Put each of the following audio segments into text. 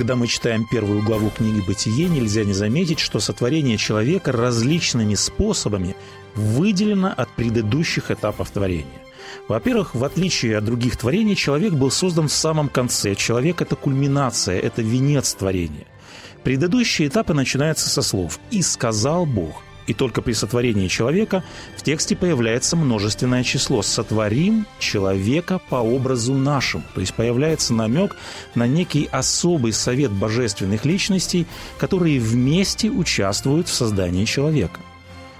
Когда мы читаем первую главу книги «Бытие», нельзя не заметить, что сотворение человека различными способами выделено от предыдущих этапов творения. Во-первых, в отличие от других творений, человек был создан в самом конце. Человек – это кульминация, это венец творения. Предыдущие этапы начинаются со слов «И сказал Бог». И только при сотворении человека в тексте появляется множественное число «сотворим человека по образу нашему». То есть появляется намек на некий особый совет божественных личностей, которые вместе участвуют в создании человека.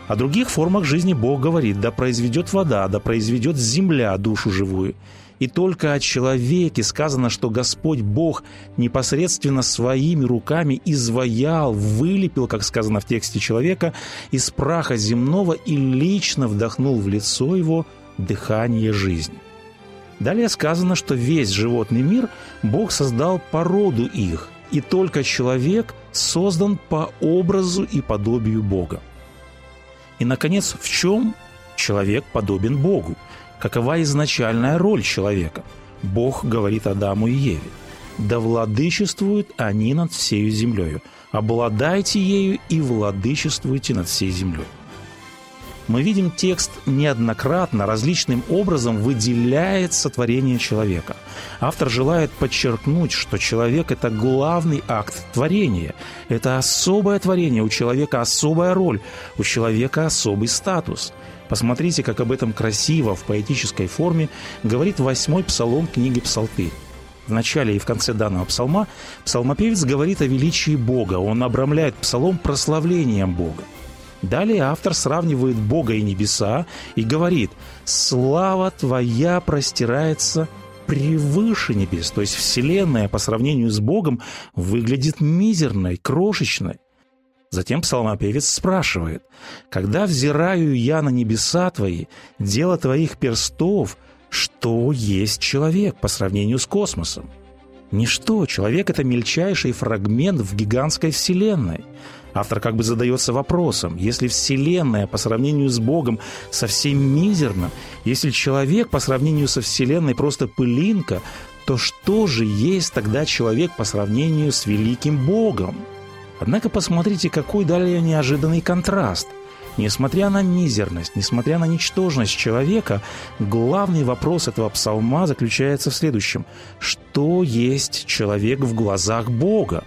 О других формах жизни Бог говорит «да произведет вода, да произведет земля душу живую». И только о человеке сказано, что Господь Бог непосредственно своими руками изваял, вылепил, как сказано в тексте человека, из праха земного и лично вдохнул в лицо его дыхание жизни. Далее сказано, что весь животный мир Бог создал по роду их, и только человек создан по образу и подобию Бога. И, наконец, в чем человек подобен Богу? Какова изначальная роль человека? Бог говорит Адаму и Еве. «Да владычествуют они над всею землею. Обладайте ею и владычествуйте над всей землей». Мы видим текст неоднократно, различным образом выделяет сотворение человека. Автор желает подчеркнуть, что человек – это главный акт творения. Это особое творение, у человека особая роль, у человека особый статус – Посмотрите, как об этом красиво, в поэтической форме, говорит восьмой псалом книги «Псалтырь». В начале и в конце данного псалма псалмопевец говорит о величии Бога. Он обрамляет псалом прославлением Бога. Далее автор сравнивает Бога и небеса и говорит «Слава Твоя простирается превыше небес». То есть Вселенная по сравнению с Богом выглядит мизерной, крошечной. Затем псалмопевец спрашивает, «Когда взираю я на небеса твои, дело твоих перстов, что есть человек по сравнению с космосом?» Ничто, человек – это мельчайший фрагмент в гигантской Вселенной. Автор как бы задается вопросом, если Вселенная по сравнению с Богом совсем мизерна, если человек по сравнению со Вселенной просто пылинка, то что же есть тогда человек по сравнению с великим Богом? Однако посмотрите, какой далее неожиданный контраст. Несмотря на мизерность, несмотря на ничтожность человека, главный вопрос этого псалма заключается в следующем. Что есть человек в глазах Бога?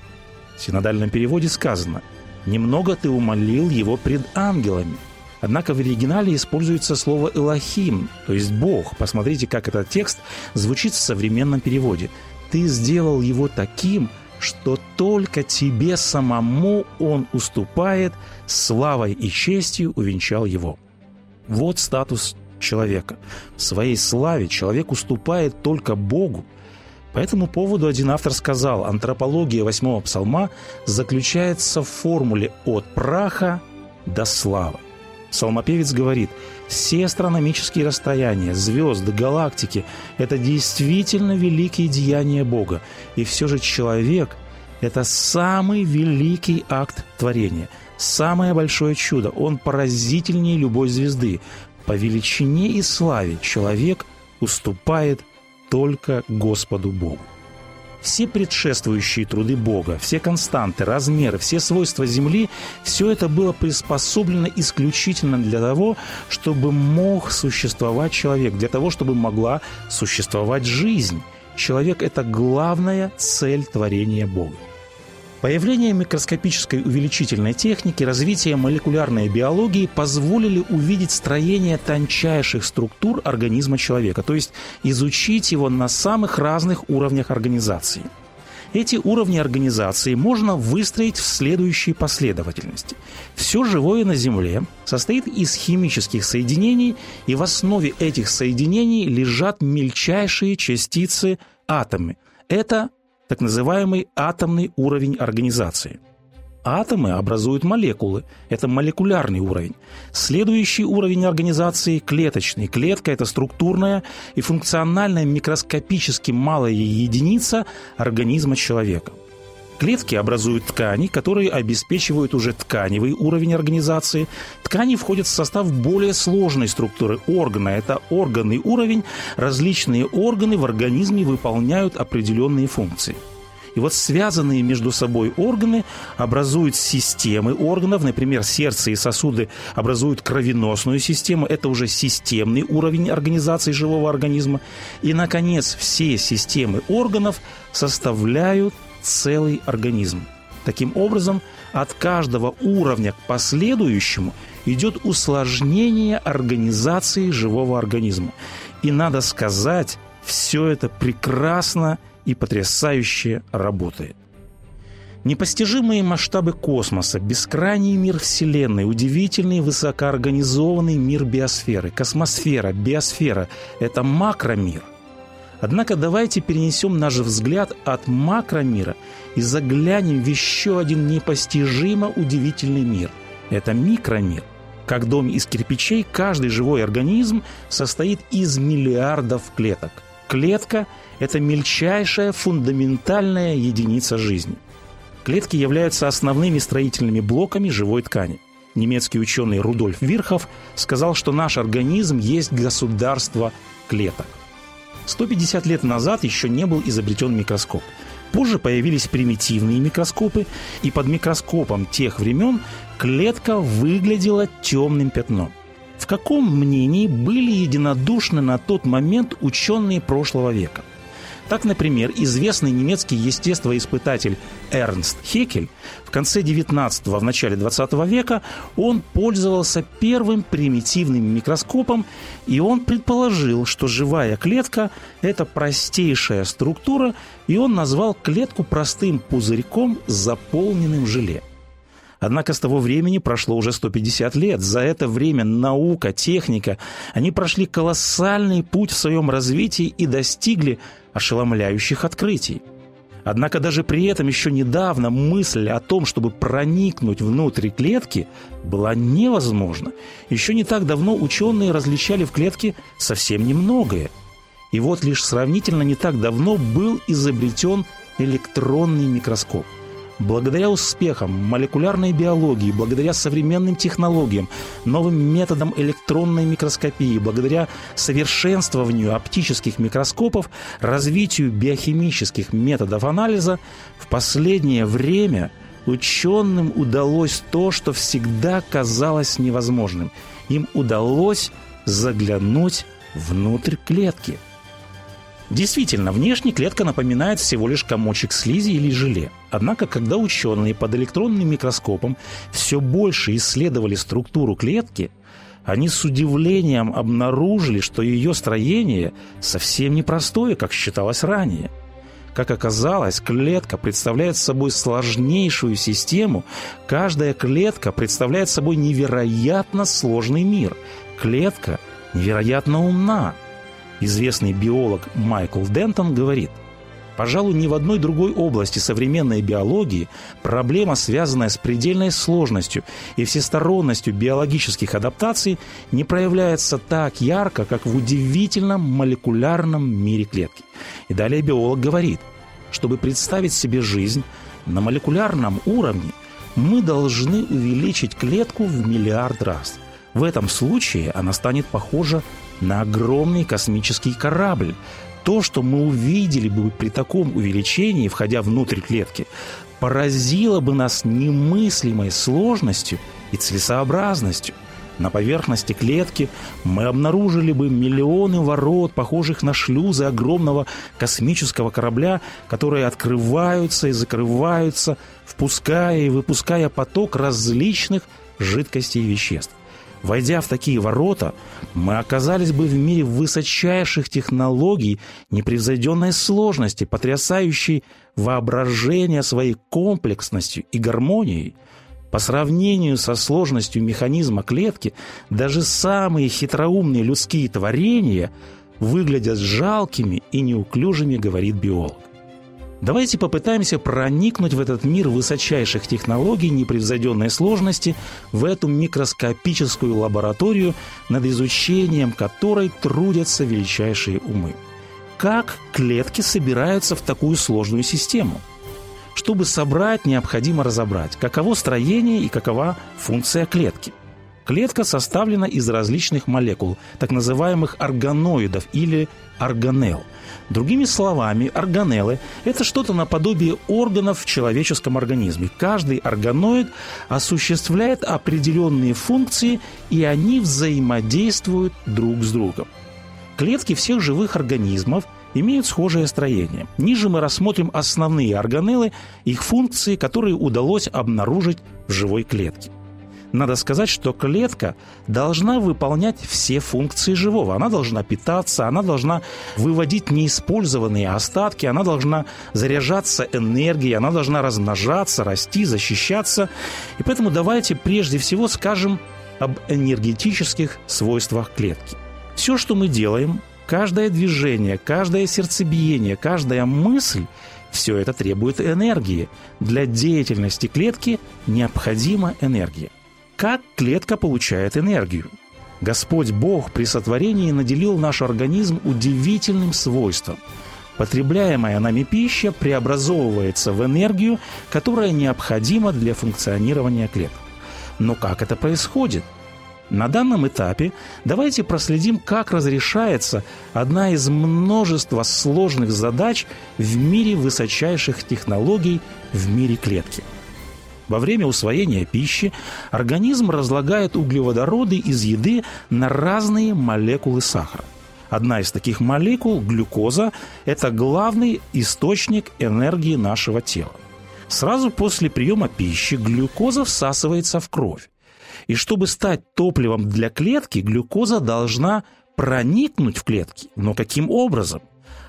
В синодальном переводе сказано «Немного ты умолил его пред ангелами». Однако в оригинале используется слово «элохим», то есть «бог». Посмотрите, как этот текст звучит в современном переводе. «Ты сделал его таким, что только тебе самому он уступает, славой и честью увенчал его. Вот статус человека. В своей славе человек уступает только Богу. По этому поводу один автор сказал, антропология восьмого псалма заключается в формуле «от праха до славы». Псалмопевец говорит, все астрономические расстояния, звезды, галактики – это действительно великие деяния Бога. И все же человек – это самый великий акт творения, самое большое чудо. Он поразительнее любой звезды. По величине и славе человек уступает только Господу Богу все предшествующие труды Бога, все константы, размеры, все свойства Земли, все это было приспособлено исключительно для того, чтобы мог существовать человек, для того, чтобы могла существовать жизнь. Человек – это главная цель творения Бога. Появление микроскопической увеличительной техники, развитие молекулярной биологии позволили увидеть строение тончайших структур организма человека, то есть изучить его на самых разных уровнях организации. Эти уровни организации можно выстроить в следующей последовательности. Все живое на Земле состоит из химических соединений, и в основе этих соединений лежат мельчайшие частицы атомы. Это так называемый атомный уровень организации. Атомы образуют молекулы. Это молекулярный уровень. Следующий уровень организации – клеточный. Клетка – это структурная и функциональная микроскопически малая единица организма человека. Клетки образуют ткани, которые обеспечивают уже тканевый уровень организации. Ткани входят в состав более сложной структуры органа. Это органный уровень. Различные органы в организме выполняют определенные функции. И вот связанные между собой органы образуют системы органов. Например, сердце и сосуды образуют кровеносную систему. Это уже системный уровень организации живого организма. И, наконец, все системы органов составляют целый организм. Таким образом, от каждого уровня к последующему идет усложнение организации живого организма. И надо сказать, все это прекрасно и потрясающе работает. Непостижимые масштабы космоса, бескрайний мир Вселенной, удивительный высокоорганизованный мир биосферы, космосфера, биосфера – это макромир. Однако давайте перенесем наш взгляд от макромира и заглянем в еще один непостижимо удивительный мир. Это микромир. Как дом из кирпичей, каждый живой организм состоит из миллиардов клеток. Клетка – это мельчайшая фундаментальная единица жизни. Клетки являются основными строительными блоками живой ткани. Немецкий ученый Рудольф Вирхов сказал, что наш организм есть государство клеток. 150 лет назад еще не был изобретен микроскоп. Позже появились примитивные микроскопы, и под микроскопом тех времен клетка выглядела темным пятном. В каком мнении были единодушны на тот момент ученые прошлого века? Так, например, известный немецкий естествоиспытатель Эрнст Хекель в конце 19-го, в начале 20 века он пользовался первым примитивным микроскопом, и он предположил, что живая клетка – это простейшая структура, и он назвал клетку простым пузырьком, заполненным желе – Однако с того времени прошло уже 150 лет. За это время наука, техника, они прошли колоссальный путь в своем развитии и достигли ошеломляющих открытий. Однако даже при этом еще недавно мысль о том, чтобы проникнуть внутрь клетки, была невозможна. Еще не так давно ученые различали в клетке совсем немногое. И вот лишь сравнительно не так давно был изобретен электронный микроскоп – Благодаря успехам молекулярной биологии, благодаря современным технологиям, новым методам электронной микроскопии, благодаря совершенствованию оптических микроскопов, развитию биохимических методов анализа, в последнее время ученым удалось то, что всегда казалось невозможным. Им удалось заглянуть внутрь клетки – Действительно, внешне клетка напоминает всего лишь комочек слизи или желе. Однако, когда ученые под электронным микроскопом все больше исследовали структуру клетки, они с удивлением обнаружили, что ее строение совсем непростое, как считалось ранее. Как оказалось, клетка представляет собой сложнейшую систему. Каждая клетка представляет собой невероятно сложный мир. Клетка невероятно умна. Известный биолог Майкл Дентон говорит, Пожалуй, ни в одной другой области современной биологии проблема, связанная с предельной сложностью и всесторонностью биологических адаптаций, не проявляется так ярко, как в удивительном молекулярном мире клетки. И далее биолог говорит, чтобы представить себе жизнь на молекулярном уровне, мы должны увеличить клетку в миллиард раз. В этом случае она станет похожа на огромный космический корабль. То, что мы увидели бы при таком увеличении, входя внутрь клетки, поразило бы нас немыслимой сложностью и целесообразностью. На поверхности клетки мы обнаружили бы миллионы ворот, похожих на шлюзы огромного космического корабля, которые открываются и закрываются, впуская и выпуская поток различных жидкостей и веществ. Войдя в такие ворота, мы оказались бы в мире высочайших технологий, непревзойденной сложности, потрясающей воображение своей комплексностью и гармонией. По сравнению со сложностью механизма клетки, даже самые хитроумные людские творения выглядят жалкими и неуклюжими, говорит биолог. Давайте попытаемся проникнуть в этот мир высочайших технологий, непревзойденной сложности, в эту микроскопическую лабораторию, над изучением которой трудятся величайшие умы. Как клетки собираются в такую сложную систему? Чтобы собрать, необходимо разобрать, каково строение и какова функция клетки – Клетка составлена из различных молекул, так называемых органоидов или органелл. Другими словами, органеллы – это что-то наподобие органов в человеческом организме. Каждый органоид осуществляет определенные функции, и они взаимодействуют друг с другом. Клетки всех живых организмов имеют схожее строение. Ниже мы рассмотрим основные органеллы, их функции, которые удалось обнаружить в живой клетке – надо сказать, что клетка должна выполнять все функции живого. Она должна питаться, она должна выводить неиспользованные остатки, она должна заряжаться энергией, она должна размножаться, расти, защищаться. И поэтому давайте прежде всего скажем об энергетических свойствах клетки. Все, что мы делаем, каждое движение, каждое сердцебиение, каждая мысль все это требует энергии. Для деятельности клетки необходима энергия. Как клетка получает энергию? Господь Бог при сотворении наделил наш организм удивительным свойством. Потребляемая нами пища преобразовывается в энергию, которая необходима для функционирования клеток. Но как это происходит? На данном этапе давайте проследим, как разрешается одна из множества сложных задач в мире высочайших технологий в мире клетки – во время усвоения пищи организм разлагает углеводороды из еды на разные молекулы сахара. Одна из таких молекул, глюкоза, это главный источник энергии нашего тела. Сразу после приема пищи глюкоза всасывается в кровь. И чтобы стать топливом для клетки, глюкоза должна проникнуть в клетки. Но каким образом?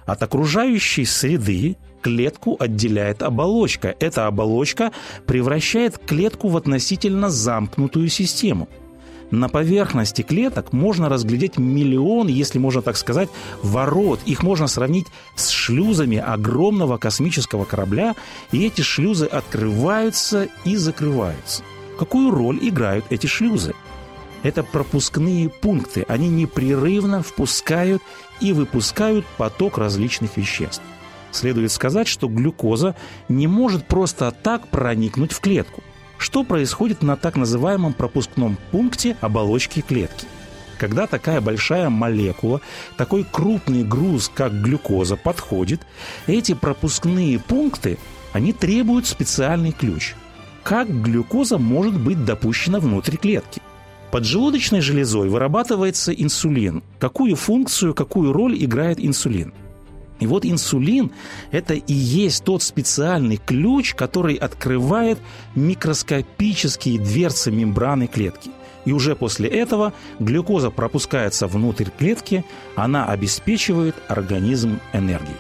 От окружающей среды клетку отделяет оболочка. Эта оболочка превращает клетку в относительно замкнутую систему. На поверхности клеток можно разглядеть миллион, если можно так сказать, ворот. Их можно сравнить с шлюзами огромного космического корабля, и эти шлюзы открываются и закрываются. Какую роль играют эти шлюзы? Это пропускные пункты. Они непрерывно впускают и выпускают поток различных веществ. Следует сказать, что глюкоза не может просто так проникнуть в клетку. Что происходит на так называемом пропускном пункте оболочки клетки? Когда такая большая молекула, такой крупный груз, как глюкоза, подходит, эти пропускные пункты, они требуют специальный ключ. Как глюкоза может быть допущена внутрь клетки? Поджелудочной железой вырабатывается инсулин. Какую функцию, какую роль играет инсулин? И вот инсулин – это и есть тот специальный ключ, который открывает микроскопические дверцы мембраны клетки. И уже после этого глюкоза пропускается внутрь клетки, она обеспечивает организм энергией.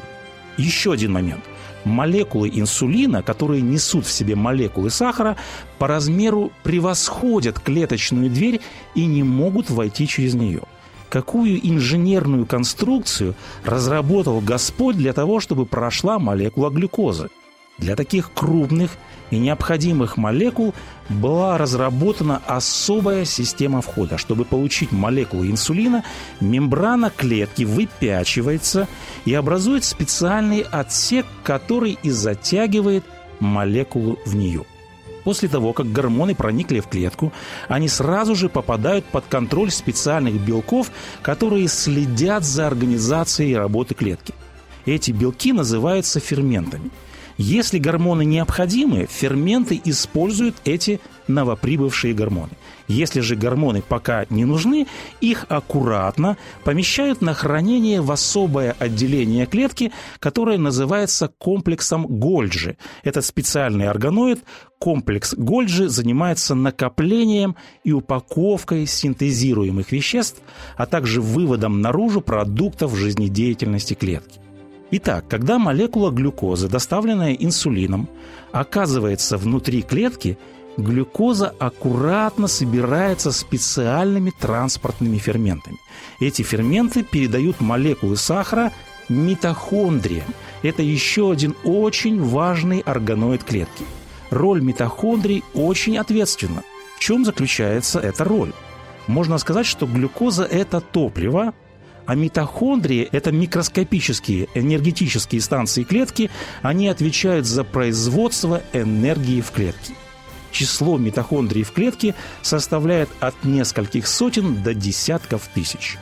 Еще один момент. Молекулы инсулина, которые несут в себе молекулы сахара, по размеру превосходят клеточную дверь и не могут войти через нее – какую инженерную конструкцию разработал Господь для того, чтобы прошла молекула глюкозы. Для таких крупных и необходимых молекул была разработана особая система входа. Чтобы получить молекулу инсулина, мембрана клетки выпячивается и образует специальный отсек, который и затягивает молекулу в нее. После того, как гормоны проникли в клетку, они сразу же попадают под контроль специальных белков, которые следят за организацией работы клетки. Эти белки называются ферментами. Если гормоны необходимы, ферменты используют эти новоприбывшие гормоны. Если же гормоны пока не нужны, их аккуратно помещают на хранение в особое отделение клетки, которое называется комплексом Гольджи. Этот специальный органоид, комплекс Гольджи, занимается накоплением и упаковкой синтезируемых веществ, а также выводом наружу продуктов жизнедеятельности клетки. Итак, когда молекула глюкозы, доставленная инсулином, оказывается внутри клетки – глюкоза аккуратно собирается специальными транспортными ферментами. Эти ферменты передают молекулы сахара Митохондрия – это еще один очень важный органоид клетки. Роль митохондрий очень ответственна. В чем заключается эта роль? Можно сказать, что глюкоза – это топливо, а митохондрии – это микроскопические энергетические станции клетки, они отвечают за производство энергии в клетке. Число митохондрий в клетке составляет от нескольких сотен до десятков тысяч.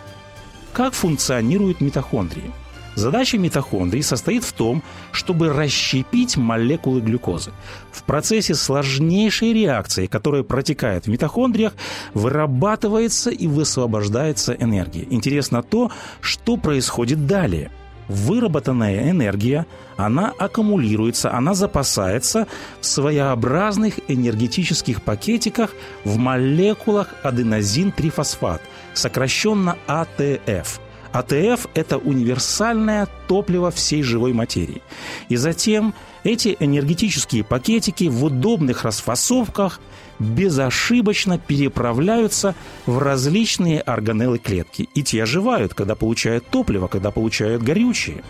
Как функционируют митохондрии? Задача митохондрий состоит в том, чтобы расщепить молекулы глюкозы. В процессе сложнейшей реакции, которая протекает в митохондриях, вырабатывается и высвобождается энергия. Интересно то, что происходит далее – выработанная энергия, она аккумулируется, она запасается в своеобразных энергетических пакетиках в молекулах аденозин-трифосфат, сокращенно АТФ – АТФ – это универсальное топливо всей живой материи. И затем эти энергетические пакетики в удобных расфасовках безошибочно переправляются в различные органеллы клетки. И те оживают, когда получают топливо, когда получают горючее.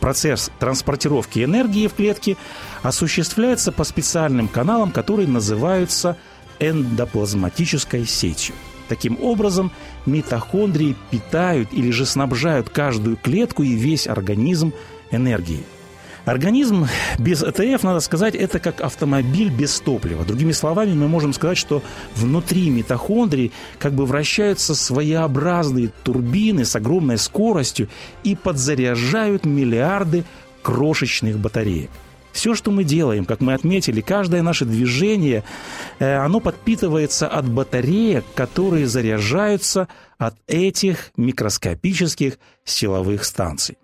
Процесс транспортировки энергии в клетке осуществляется по специальным каналам, которые называются эндоплазматической сетью. Таким образом, митохондрии питают или же снабжают каждую клетку и весь организм энергией. Организм без ЭТФ, надо сказать, это как автомобиль без топлива. Другими словами, мы можем сказать, что внутри митохондрий как бы вращаются своеобразные турбины с огромной скоростью и подзаряжают миллиарды крошечных батареек. Все, что мы делаем, как мы отметили, каждое наше движение, э, оно подпитывается от батареек, которые заряжаются от этих микроскопических силовых станций.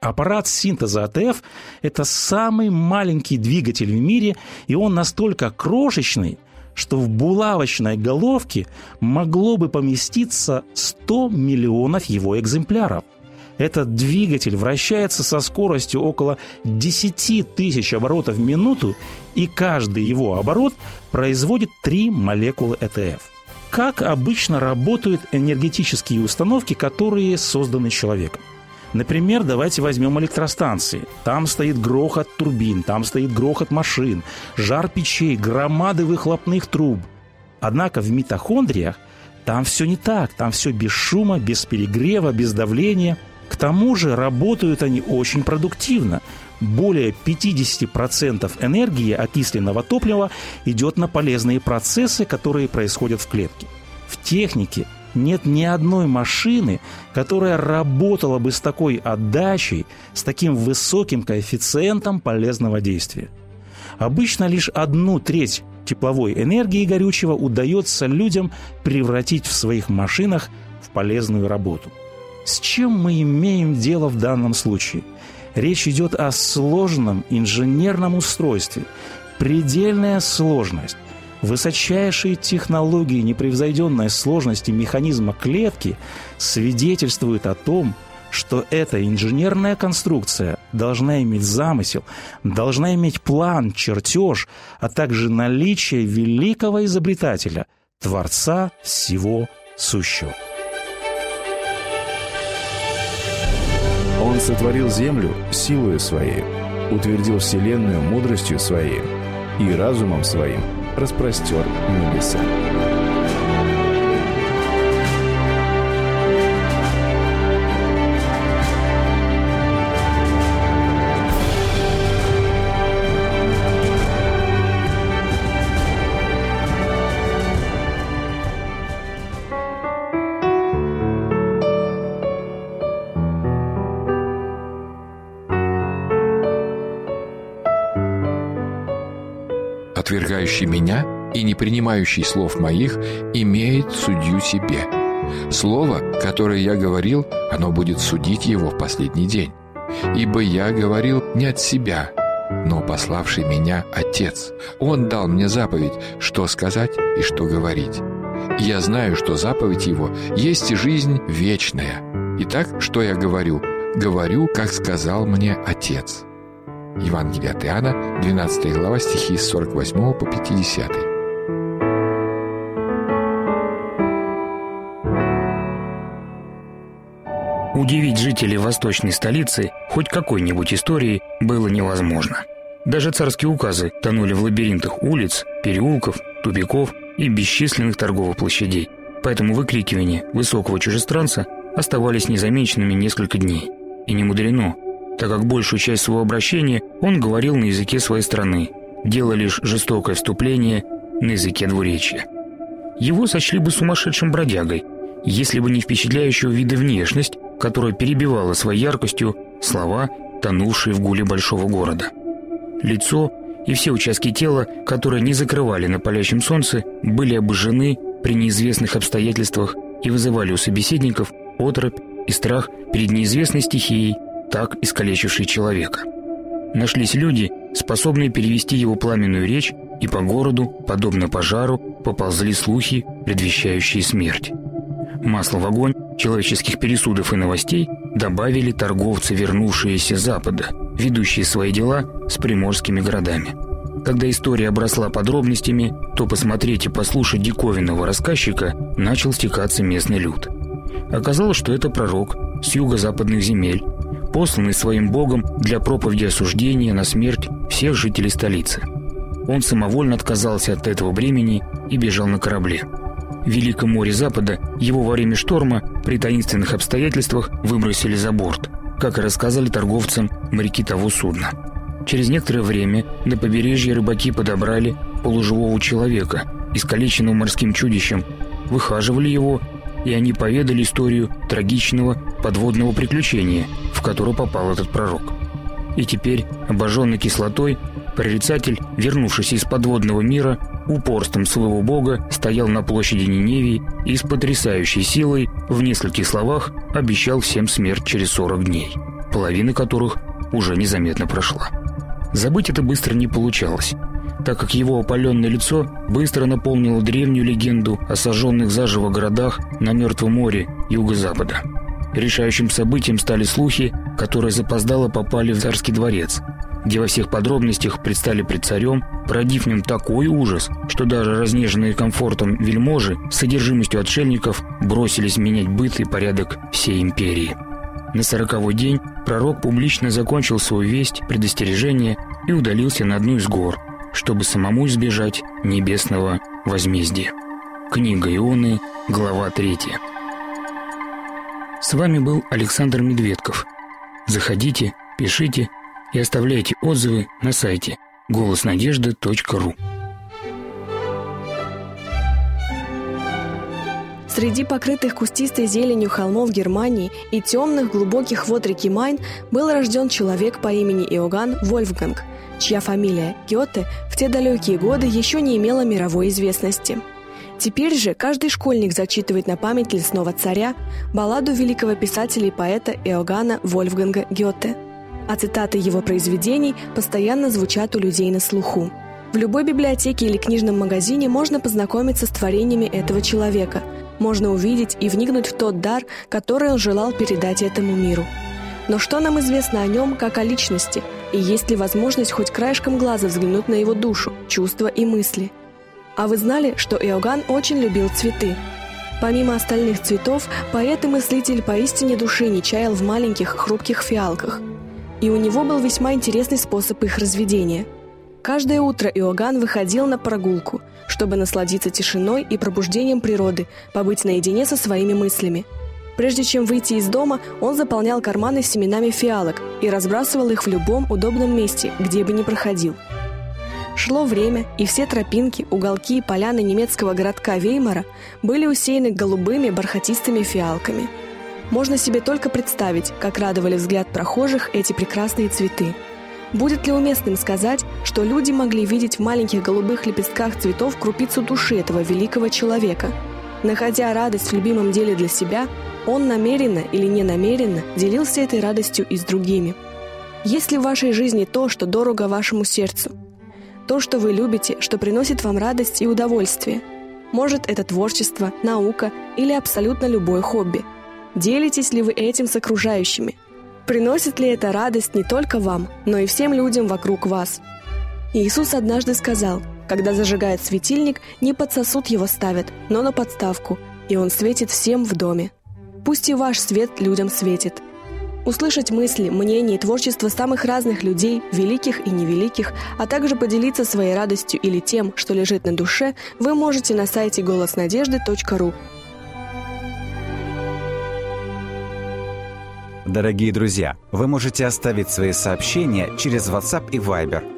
Аппарат синтеза АТФ – это самый маленький двигатель в мире, и он настолько крошечный, что в булавочной головке могло бы поместиться 100 миллионов его экземпляров – этот двигатель вращается со скоростью около 10 тысяч оборотов в минуту, и каждый его оборот производит 3 молекулы ЭТФ. Как обычно работают энергетические установки, которые созданы человеком? Например, давайте возьмем электростанции. Там стоит грохот турбин, там стоит грохот машин, жар печей, громады выхлопных труб. Однако в митохондриях там все не так. Там все без шума, без перегрева, без давления – к тому же работают они очень продуктивно. Более 50% энергии окисленного топлива идет на полезные процессы, которые происходят в клетке. В технике нет ни одной машины, которая работала бы с такой отдачей, с таким высоким коэффициентом полезного действия. Обычно лишь одну треть тепловой энергии горючего удается людям превратить в своих машинах в полезную работу – с чем мы имеем дело в данном случае? Речь идет о сложном инженерном устройстве. Предельная сложность, высочайшие технологии непревзойденной сложности механизма клетки свидетельствуют о том, что эта инженерная конструкция должна иметь замысел, должна иметь план, чертеж, а также наличие великого изобретателя, Творца всего сущего. Сотворил землю силою своей, утвердил вселенную мудростью своей и разумом своим распростер небеса. Отвергающий меня и не принимающий слов моих, имеет судью себе. Слово, которое я говорил, оно будет судить его в последний день. Ибо я говорил не от себя, но пославший меня Отец. Он дал мне заповедь, что сказать и что говорить. Я знаю, что заповедь его есть жизнь вечная. Итак, что я говорю? Говорю, как сказал мне Отец. Евангелие от Иоанна, 12 глава, стихи с 48 по 50. Удивить жителей восточной столицы хоть какой-нибудь историей было невозможно. Даже царские указы тонули в лабиринтах улиц, переулков, тупиков и бесчисленных торговых площадей. Поэтому выкрикивания высокого чужестранца оставались незамеченными несколько дней. И не мудрено, так как большую часть своего обращения он говорил на языке своей страны, делая лишь жестокое вступление на языке двуречья. Его сочли бы сумасшедшим бродягой, если бы не впечатляющего вида внешность, которая перебивала своей яркостью слова, тонувшие в гуле большого города. Лицо и все участки тела, которые не закрывали на палящем солнце, были обожжены при неизвестных обстоятельствах и вызывали у собеседников оторопь и страх перед неизвестной стихией, так искалечившей человека. Нашлись люди, способные перевести его пламенную речь, и по городу, подобно пожару, поползли слухи, предвещающие смерть. Масло в огонь человеческих пересудов и новостей добавили торговцы, вернувшиеся с Запада, ведущие свои дела с приморскими городами. Когда история обросла подробностями, то посмотреть и послушать диковинного рассказчика начал стекаться местный люд. Оказалось, что это пророк с юго-западных земель, посланный своим богом для проповеди осуждения на смерть всех жителей столицы. Он самовольно отказался от этого бремени и бежал на корабле. В Великом море Запада его во время шторма при таинственных обстоятельствах выбросили за борт, как и рассказали торговцам моряки того судна. Через некоторое время на побережье рыбаки подобрали полуживого человека, искалеченного морским чудищем, выхаживали его, и они поведали историю трагичного подводного приключения, в которое попал этот пророк. И теперь, обожженный кислотой, прорицатель, вернувшийся из подводного мира, упорством своего бога стоял на площади Ниневии и с потрясающей силой в нескольких словах обещал всем смерть через 40 дней, половина которых уже незаметно прошла. Забыть это быстро не получалось, так как его опаленное лицо быстро наполнило древнюю легенду о сожженных заживо городах на Мертвом море юго-запада. Решающим событием стали слухи, которые запоздало попали в царский дворец, где во всех подробностях предстали пред царем, породив в нем такой ужас, что даже разнеженные комфортом вельможи с содержимостью отшельников бросились менять быт и порядок всей империи. На сороковой день пророк публично закончил свою весть, предостережение и удалился на одну из гор, чтобы самому избежать небесного возмездия. Книга Ионы, глава 3. С вами был Александр Медведков. Заходите, пишите и оставляйте отзывы на сайте голоснадежды.ру. Среди покрытых кустистой зеленью холмов Германии и темных глубоких вод реки Майн был рожден человек по имени Иоганн Вольфганг, чья фамилия Гёте в те далекие годы еще не имела мировой известности. Теперь же каждый школьник зачитывает на память лесного царя балладу великого писателя и поэта Иоганна Вольфганга Гёте – а цитаты его произведений постоянно звучат у людей на слуху. В любой библиотеке или книжном магазине можно познакомиться с творениями этого человека, можно увидеть и вникнуть в тот дар, который он желал передать этому миру. Но что нам известно о нем как о личности, и есть ли возможность хоть краешком глаза взглянуть на его душу, чувства и мысли? А вы знали, что Иоганн очень любил цветы? Помимо остальных цветов, поэт и мыслитель поистине души не чаял в маленьких хрупких фиалках – и у него был весьма интересный способ их разведения. Каждое утро Иоганн выходил на прогулку, чтобы насладиться тишиной и пробуждением природы, побыть наедине со своими мыслями. Прежде чем выйти из дома, он заполнял карманы семенами фиалок и разбрасывал их в любом удобном месте, где бы ни проходил. Шло время, и все тропинки, уголки и поляны немецкого городка Веймара были усеяны голубыми бархатистыми фиалками – можно себе только представить, как радовали взгляд прохожих эти прекрасные цветы. Будет ли уместным сказать, что люди могли видеть в маленьких голубых лепестках цветов крупицу души этого великого человека? Находя радость в любимом деле для себя, он намеренно или не намеренно делился этой радостью и с другими. Есть ли в вашей жизни то, что дорого вашему сердцу? То, что вы любите, что приносит вам радость и удовольствие? Может, это творчество, наука или абсолютно любое хобби – Делитесь ли вы этим с окружающими? Приносит ли это радость не только вам, но и всем людям вокруг вас? Иисус однажды сказал, когда зажигает светильник, не под сосуд его ставят, но на подставку, и он светит всем в доме. Пусть и ваш свет людям светит. Услышать мысли, мнения и творчество самых разных людей, великих и невеликих, а также поделиться своей радостью или тем, что лежит на душе, вы можете на сайте голоснадежды.ру. Дорогие друзья, вы можете оставить свои сообщения через WhatsApp и Viber